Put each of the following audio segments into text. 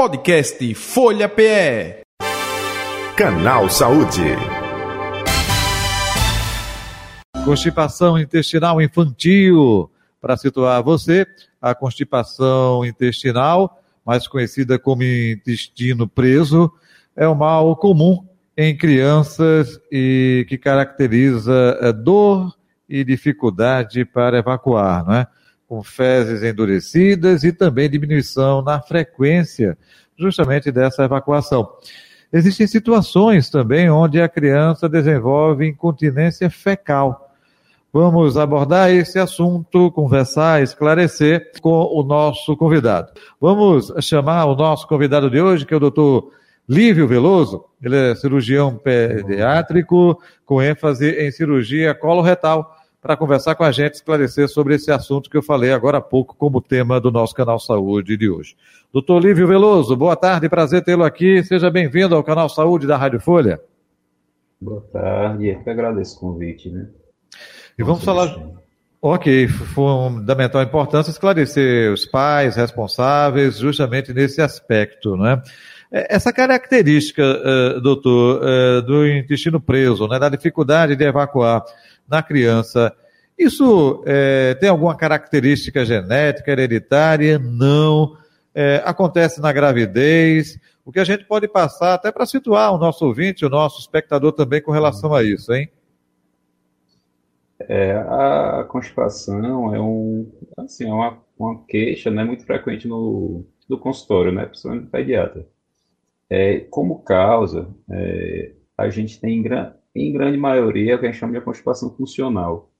Podcast Folha PE. Canal Saúde. Constipação intestinal infantil. Para situar você, a constipação intestinal, mais conhecida como intestino preso, é um mal comum em crianças e que caracteriza eh, dor e dificuldade para evacuar, não é? Com fezes endurecidas e também diminuição na frequência justamente dessa evacuação. Existem situações também onde a criança desenvolve incontinência fecal. Vamos abordar esse assunto, conversar, esclarecer com o nosso convidado. Vamos chamar o nosso convidado de hoje, que é o doutor Lívio Veloso. Ele é cirurgião pediátrico com ênfase em cirurgia coloretal para conversar com a gente, esclarecer sobre esse assunto que eu falei agora há pouco como tema do nosso canal Saúde de hoje. Doutor Lívio Veloso, boa tarde, prazer tê-lo aqui. Seja bem-vindo ao canal Saúde da Rádio Folha. Boa tarde, eu que agradeço o convite, né? E vamos falar. Ok, fundamental importância esclarecer os pais responsáveis justamente nesse aspecto, né? Essa característica, uh, doutor, uh, do intestino preso, né, da dificuldade de evacuar, na criança. Isso é, tem alguma característica genética, hereditária? Não. É, acontece na gravidez. O que a gente pode passar, até para situar o nosso ouvinte, o nosso espectador também com relação a isso, hein? É, a constipação é, um, assim, é uma, uma queixa né, muito frequente no, no consultório, né, principalmente no pediatra. É, como causa, é, a gente tem em grande maioria, o que a gente chama de constipação funcional.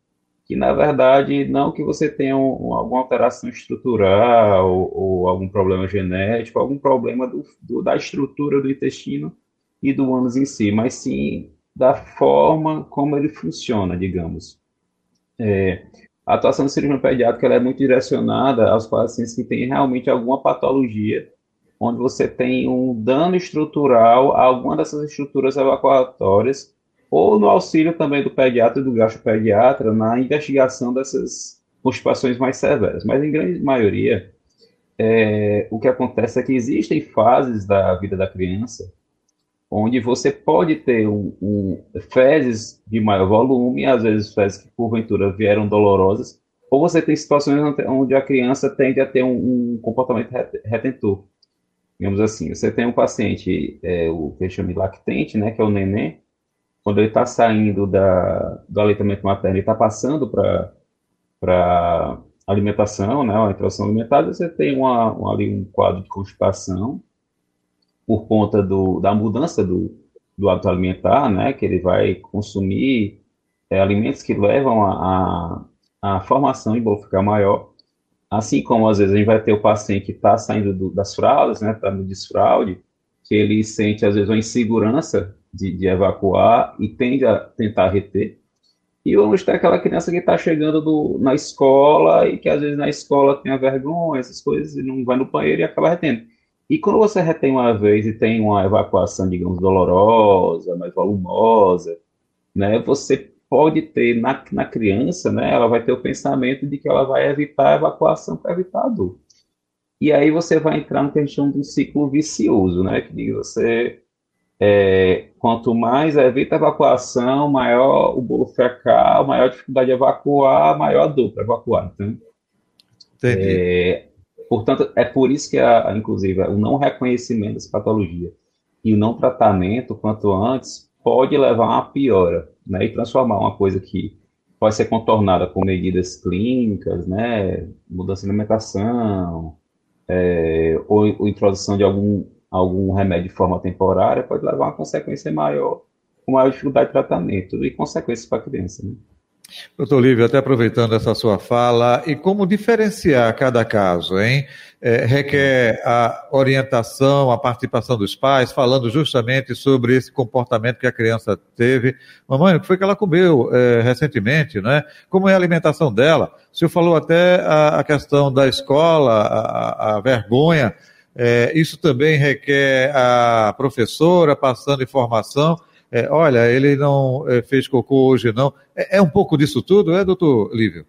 Que, na verdade, não que você tenha um, alguma alteração estrutural ou, ou, algum problema genético, algum problema do, do, da estrutura do intestino e do ânus em si, mas sim da forma como ele funciona, digamos. É, a atuação do cirurgião pediátrico é muito direcionada aos pacientes que têm realmente alguma patologia, onde você tem um dano estrutural a alguma dessas estruturas evacuatórias ou no auxílio também do pediatra e do gastropediatra na investigação dessas constipações mais severas. Mas, em grande maioria, é, o que acontece é que existem fases da vida da criança onde você pode ter um, um, fezes de maior volume, às vezes fezes que porventura vieram dolorosas, ou você tem situações onde a criança tende a ter um, um comportamento retentor. Digamos assim, você tem um paciente, é, o que chama lactente, né, que é o neném, quando ele está saindo da, do aleitamento materno e está passando para alimentação, né, uma introdução alimentar, você tem uma, ali um quadro de constipação por conta do, da mudança do, do hábito alimentar, né, que ele vai consumir é, alimentos que levam a, a, a formação bolo ficar maior, assim como às vezes a gente vai ter o paciente que está saindo do, das fraldas, né, está no desfraude, que ele sente às vezes uma insegurança de, de, evacuar e tende a tentar reter. E vamos ter aquela criança que está chegando do, na escola e que às vezes na escola tem a vergonha, essas coisas, e não vai no banheiro e acaba retendo. E quando você retém uma vez e tem uma evacuação, digamos, dolorosa, mais volumosa, né, você pode ter na, na criança, né, ela vai ter o pensamento de que ela vai evitar a evacuação para evitar a dor. E aí você vai entrar no que a gente chama de um ciclo vicioso, né, que você é, quanto mais evita a evacuação, maior o bolo fecal, maior a dificuldade de evacuar, maior a dor para evacuar. Então, é, portanto, é por isso que, a, inclusive, o não reconhecimento dessa patologia e o não tratamento, quanto antes, pode levar a uma piora né, e transformar uma coisa que pode ser contornada com medidas clínicas, né, mudança de alimentação, é, ou, ou introdução de algum algum remédio de forma temporária pode levar a uma consequência maior, com maior dificuldade de tratamento e consequências para a criança. Né? Doutor Lívio, até aproveitando essa sua fala, e como diferenciar cada caso, hein? É, requer a orientação, a participação dos pais, falando justamente sobre esse comportamento que a criança teve. Mamãe, o que foi que ela comeu é, recentemente, né? Como é a alimentação dela? O senhor falou até a, a questão da escola, a, a vergonha é, isso também requer a professora passando informação. É, olha, ele não é, fez cocô hoje, não. É, é, um pouco disso tudo, é, doutor Lívio?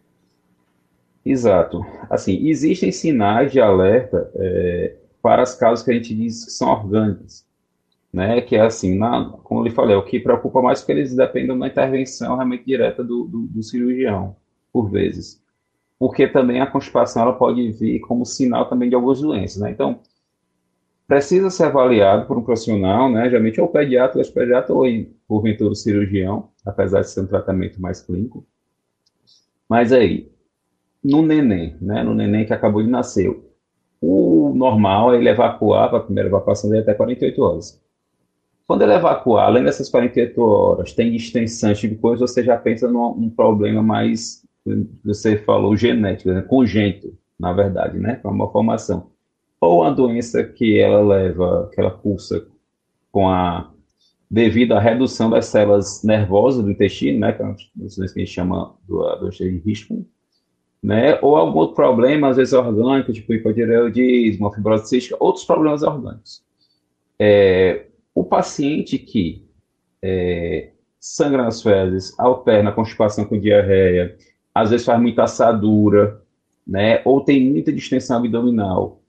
Exato. Assim, existem sinais de alerta é, para as causas que a gente diz que são orgânicas, né? Que é assim, na, como eu lhe falei, é o que preocupa mais é que eles dependem da intervenção realmente direta do, do, do cirurgião, por vezes. Porque também a constipação ela pode vir como sinal também de algumas doenças, né? Então, precisa ser avaliado por um profissional, né? Geralmente ou pediatra, ou pediatra, ou porventura o cirurgião, apesar de ser um tratamento mais clínico. Mas aí, no neném, né? No neném que acabou de nascer, o normal é ele evacuar para a primeira evacuação dele até 48 horas. Quando ele evacuar, além dessas 48 horas, tem extensão, tipo de coisa, você já pensa num, problema mais, você falou, genético, né? congênito, na verdade, né? Uma formação. Ou uma doença que ela leva, que ela pulsa com a devido à redução das células nervosas do intestino, né, que é uma doença que a gente chama do, do de Hirschsprung, né, ou algum outro problema, às vezes orgânico, tipo hipotireoidismo, fibrose cística, outros problemas orgânicos. É, o paciente que é, sangra nas fezes, alterna a constipação com diarreia, às vezes faz muita assadura, né, ou tem muita distensão abdominal,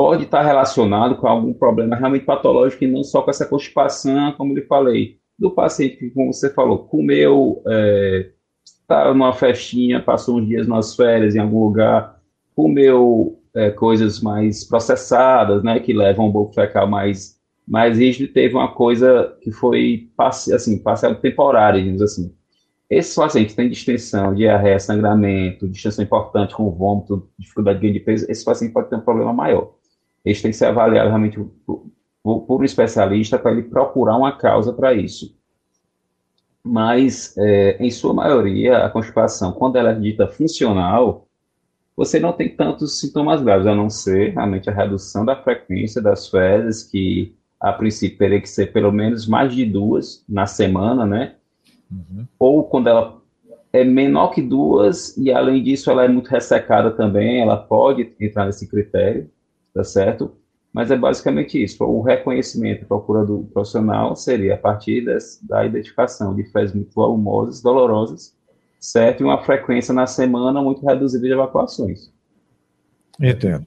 pode estar relacionado com algum problema realmente patológico e não só com essa constipação, como eu falei, do paciente que, como você falou, comeu, está é, numa festinha, passou uns dias nas férias em algum lugar, comeu é, coisas mais processadas, né, que levam um bulbo fecal mais, mais rígido, teve uma coisa que foi, assim, parcial temporária, digamos assim. Esses pacientes têm distensão, diarreia, sangramento, distensão importante com vômito, dificuldade de ganho de peso, esse paciente pode ter um problema maior eles têm que ser avaliados realmente por, por um especialista para ele procurar uma causa para isso. Mas, é, em sua maioria, a constipação, quando ela é dita funcional, você não tem tantos sintomas graves, a não ser realmente a redução da frequência das fezes, que a princípio teria que ser pelo menos mais de duas na semana, né? Uhum. Ou quando ela é menor que duas, e além disso ela é muito ressecada também, ela pode entrar nesse critério tá certo? Mas é basicamente isso. O reconhecimento, procura do profissional seria a partir da identificação de fezes muito volumosas, dolorosas, certo? E uma frequência na semana muito reduzida de evacuações. Entendo.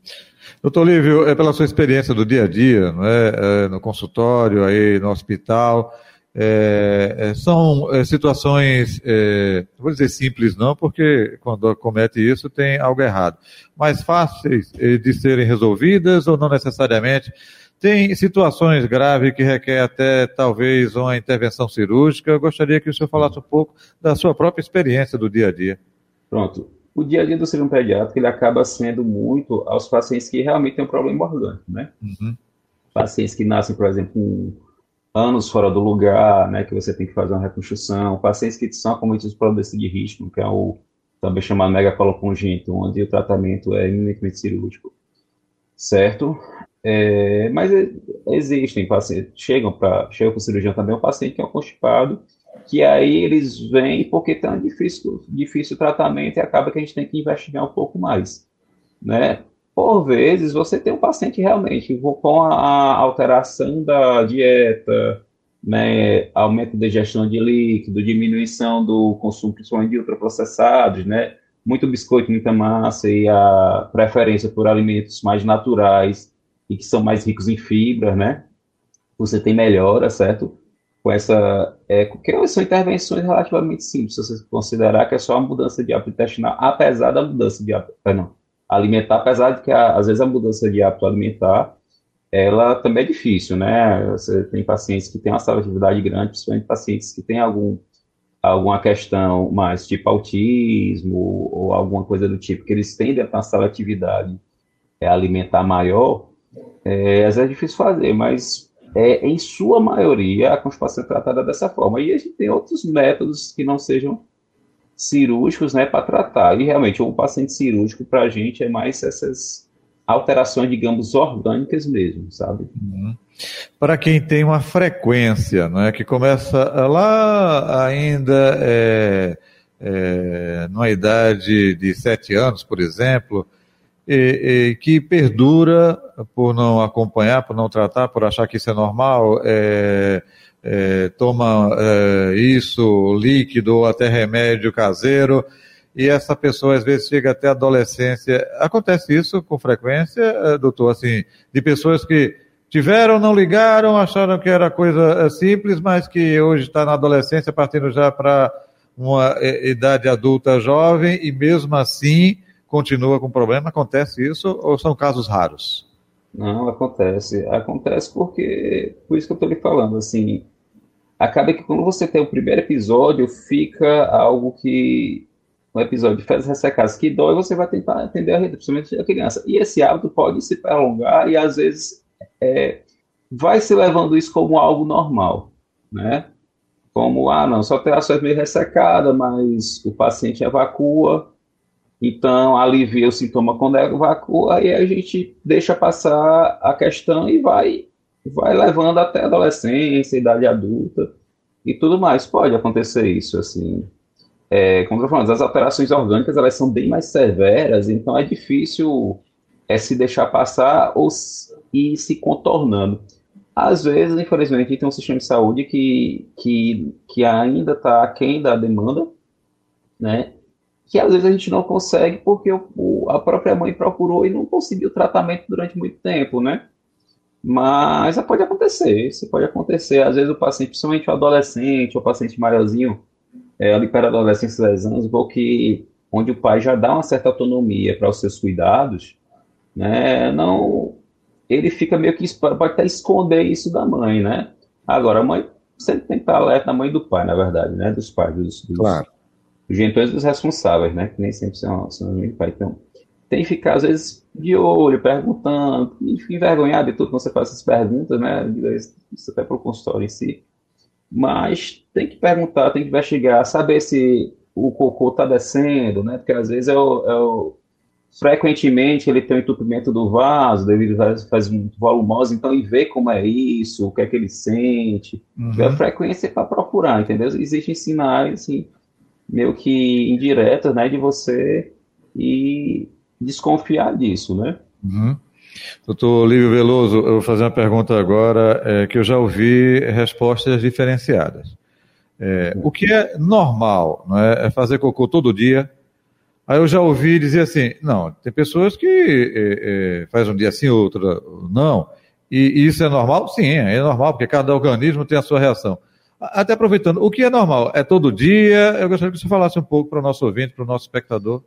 Doutor Lívio, é pela sua experiência do dia a dia, não é? é no consultório, aí no hospital, é, é, são é, situações, é, vou dizer simples não, porque quando comete isso tem algo errado, mas fáceis é, de serem resolvidas ou não necessariamente. Tem situações graves que requer até talvez uma intervenção cirúrgica. Eu gostaria que o senhor falasse um pouco da sua própria experiência do dia a dia. Pronto. O dia a dia do cirurgião pediátrico ele acaba sendo muito aos pacientes que realmente têm um problema orgânico, né? Uhum. Pacientes que nascem, por exemplo, com anos fora do lugar, né, que você tem que fazer uma reconstrução, pacientes que são acometidos por doença de risco, que é o também chamado megacolocongênito, onde o tratamento é eminentemente cirúrgico, certo? É, mas existem pacientes, chegam para chegam para o cirurgião também, um paciente que é um constipado, que aí eles vêm porque um difícil, difícil tratamento e acaba que a gente tem que investigar um pouco mais, né? Por vezes, você tem um paciente realmente com a alteração da dieta, né, aumento da digestão de líquido, diminuição do consumo principalmente de ultraprocessados, né, muito biscoito, muita massa e a preferência por alimentos mais naturais e que são mais ricos em fibra, né, você tem melhora, certo? Com essa, é, porque são intervenções relativamente simples, se você considerar que é só a mudança de hábito intestinal, apesar da mudança de hábito, perdão, alimentar, apesar de que às vezes a mudança de hábito alimentar, ela também é difícil, né? Você tem pacientes que têm uma seletividade grande, principalmente pacientes que têm algum, alguma questão mais tipo autismo ou alguma coisa do tipo, que eles tendem a ter uma seletividade é, alimentar maior, é, às vezes é difícil fazer, mas é, em sua maioria a constipação é tratada dessa forma. E a gente tem outros métodos que não sejam cirúrgicos né, para tratar. E realmente, um paciente cirúrgico para a gente é mais essas alterações, digamos, orgânicas mesmo, sabe? Uhum. Para quem tem uma frequência, não é, que começa lá ainda é, é, numa idade de sete anos, por exemplo, e, e, que perdura por não acompanhar, por não tratar, por achar que isso é normal, é, é, toma é, isso líquido ou até remédio caseiro e essa pessoa às vezes chega até a adolescência. Acontece isso com frequência, eh, doutor, assim, de pessoas que tiveram, não ligaram, acharam que era coisa eh, simples, mas que hoje está na adolescência, partindo já para uma eh, idade adulta jovem e mesmo assim continua com problema. Acontece isso ou são casos raros? Não, acontece. Acontece porque, por isso que eu estou lhe falando, assim, acaba que quando você tem o primeiro episódio, fica algo que um episódio de fezes ressecadas que dói, você vai tentar atender a rede, principalmente a criança. E esse hábito pode se prolongar e às vezes é, vai se levando isso como algo normal, né? Como, ah, não, só tem ações meio ressecada, mas o paciente evacua, então alivia o sintoma quando evacua, e a gente deixa passar a questão e vai, vai levando até a adolescência, idade adulta e tudo mais. Pode acontecer isso, assim, é, como eu falando, as alterações orgânicas elas são bem mais severas, então é difícil é, se deixar passar ou ir se contornando. Às vezes, infelizmente, tem um sistema de saúde que, que, que ainda está aquém da demanda, né? Que às vezes a gente não consegue porque o, a própria mãe procurou e não conseguiu tratamento durante muito tempo, né? Mas pode acontecer, isso pode acontecer. Às vezes o paciente, principalmente o adolescente, o paciente maiorzinho, é, ali para adolescência 10 anos, porque onde o pai já dá uma certa autonomia para os seus cuidados, né, não, ele fica meio que pode até esconder isso da mãe, né? Agora a mãe sempre tem que estar alerta da mãe do pai, na verdade, né? Dos pais, dos, dos, claro. Dos gentões dos responsáveis, né? Que nem sempre são, são do pai. Então, tem que ficar, às vezes, de olho, perguntando, e envergonhado de tudo quando você faz essas perguntas, né? Isso até para o consultório em si. Mas tem que perguntar, tem que investigar, saber se o cocô está descendo, né? Porque às vezes é o, é o, frequentemente ele tem o entupimento do vaso, devido a faz muito volumosa, então ele vê como é isso, o que é que ele sente, uhum. a frequência para procurar, entendeu? Existem sinais assim, meio que indiretos, né, de você e desconfiar disso, né? Uhum. Doutor Lívio Veloso, eu vou fazer uma pergunta agora é, que eu já ouvi respostas diferenciadas. É, o que é normal não é, é, fazer cocô todo dia? Aí eu já ouvi dizer assim, não, tem pessoas que é, é faz um dia assim, outro não. E, e isso é normal? Sim, é normal, porque cada organismo tem a sua reação. Até aproveitando, o que é normal? É todo dia? Eu gostaria que você falasse um pouco para o nosso ouvinte, para o nosso espectador.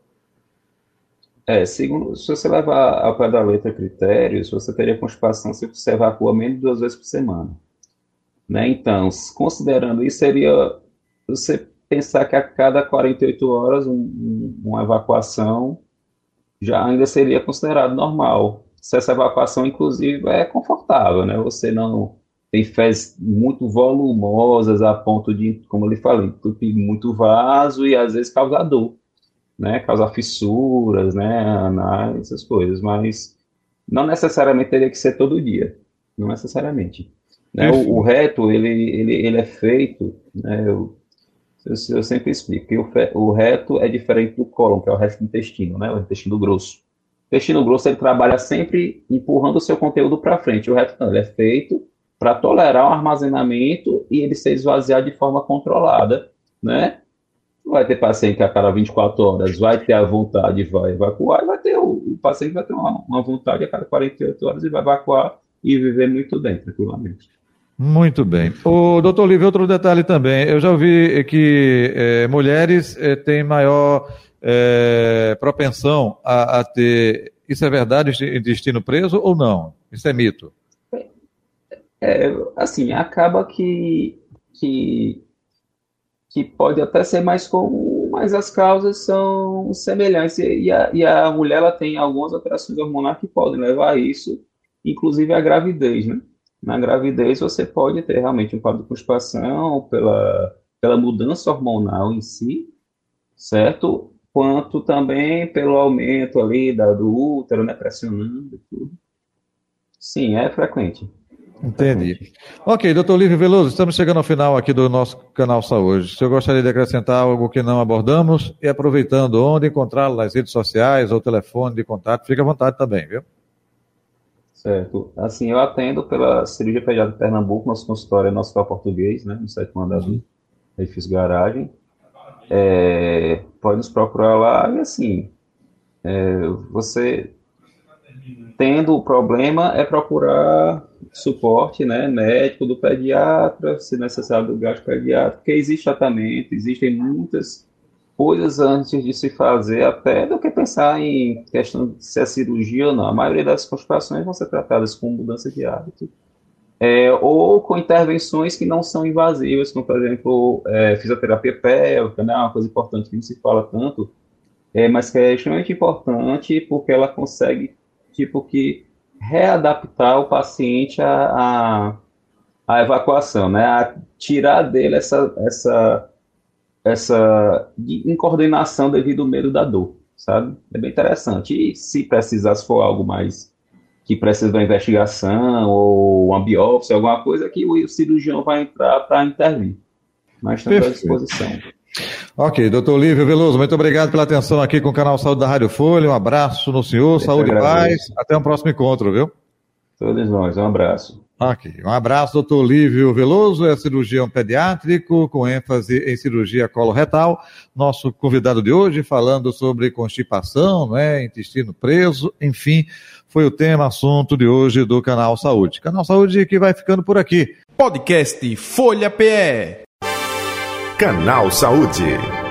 É, segundo, se você levar ao pé da letra critérios, você teria constipação se você evacua menos de duas vezes por semana. Né? Então, considerando isso, seria você pensar que a cada 48 horas um, uma evacuação já ainda seria considerado normal. Se essa evacuação, inclusive, é confortável, né? Você não tem fezes muito volumosas a ponto de, como eu lhe falei, entupir muito vaso e às vezes causar dor né, causar fissuras, né, essas coisas, mas não necessariamente teria que ser todo dia, não necessariamente. Né, o, o, reto, ele, ele, ele é feito, né, eu, eu, eu sempre explico, que o, o, reto é diferente do cólon, que é o resto do intestino, né, o intestino grosso. O intestino grosso, ele trabalha sempre empurrando o seu conteúdo para frente, o reto não, ele é feito para tolerar o armazenamento e ele ser esvaziado de forma controlada, né, vai ter paciente que a cada 24 horas vai ter a vontade e vai evacuar, e vai ter o, o paciente vai ter uma, uma, vontade a cada 48 horas e vai evacuar e viver muito bem, tranquilamente. Muito bem. O doutor Olívio, outro detalhe também. Eu já ouvi que é, mulheres é, têm maior é, propensão a, a, ter. Isso é verdade, intestino preso ou não? Isso é mito? É, assim, acaba que, que que pode até ser mais comum, mas as causas são semelhantes. E a, e a mulher ela tem algumas alterações hormonais que podem levar a isso, inclusive a gravidez, né? Na gravidez você pode ter realmente um quadro de constipação pela, pela mudança hormonal em si, certo? Quanto também pelo aumento ali da, do útero, né? Pressionando e tudo. Sim, é frequente. Entendi. Ok, doutor Lívio Veloso, estamos chegando ao final aqui do nosso canal Saúde. Se eu gostaria de acrescentar algo que não abordamos e aproveitando onde encontrá-lo nas redes sociais ou telefone de contato, fique à vontade também, viu? Certo. Assim, eu atendo pela cirurgia pediátrica de Pernambuco, nosso consultório é nosso português, né, no sétimo andar do edifício garagem. é, pode nos procurar lá e assim, é, você tendo o problema é procurar suporte né, médico do pediatra, se necessário do gasto pediátrico, porque existe tratamento, existem muitas coisas antes de se fazer, até do que pensar em questão de se é cirurgia ou não. A maioria das constipações vão ser tratadas com mudança de hábito, é, ou com intervenções que não são invasivas, como, por exemplo, é, fisioterapia pélvica, né, uma coisa importante que não se fala tanto, é, mas que é extremamente importante porque ela consegue, tipo, que readaptar o paciente à, à, à evacuação, né, a tirar dele essa, essa essa incoordenação devido ao medo da dor, sabe? É bem interessante. E se precisar, se for algo mais que precisa de uma investigação ou uma biópsia, alguma coisa, que o cirurgião vai entrar para intervir. Mas estamos à disposição. Ok, doutor Lívio Veloso, muito obrigado pela atenção aqui com o canal Saúde da Rádio Folha. Um abraço no senhor, Eu saúde e paz. Até o um próximo encontro, viu? Todos nós, um abraço. Ok, um abraço, doutor Lívio Veloso, é cirurgião pediátrico com ênfase em cirurgia coloretal. Nosso convidado de hoje falando sobre constipação, né, intestino preso, enfim, foi o tema, assunto de hoje do Canal Saúde. Canal Saúde que vai ficando por aqui. Podcast Folha PE. Canal Saúde.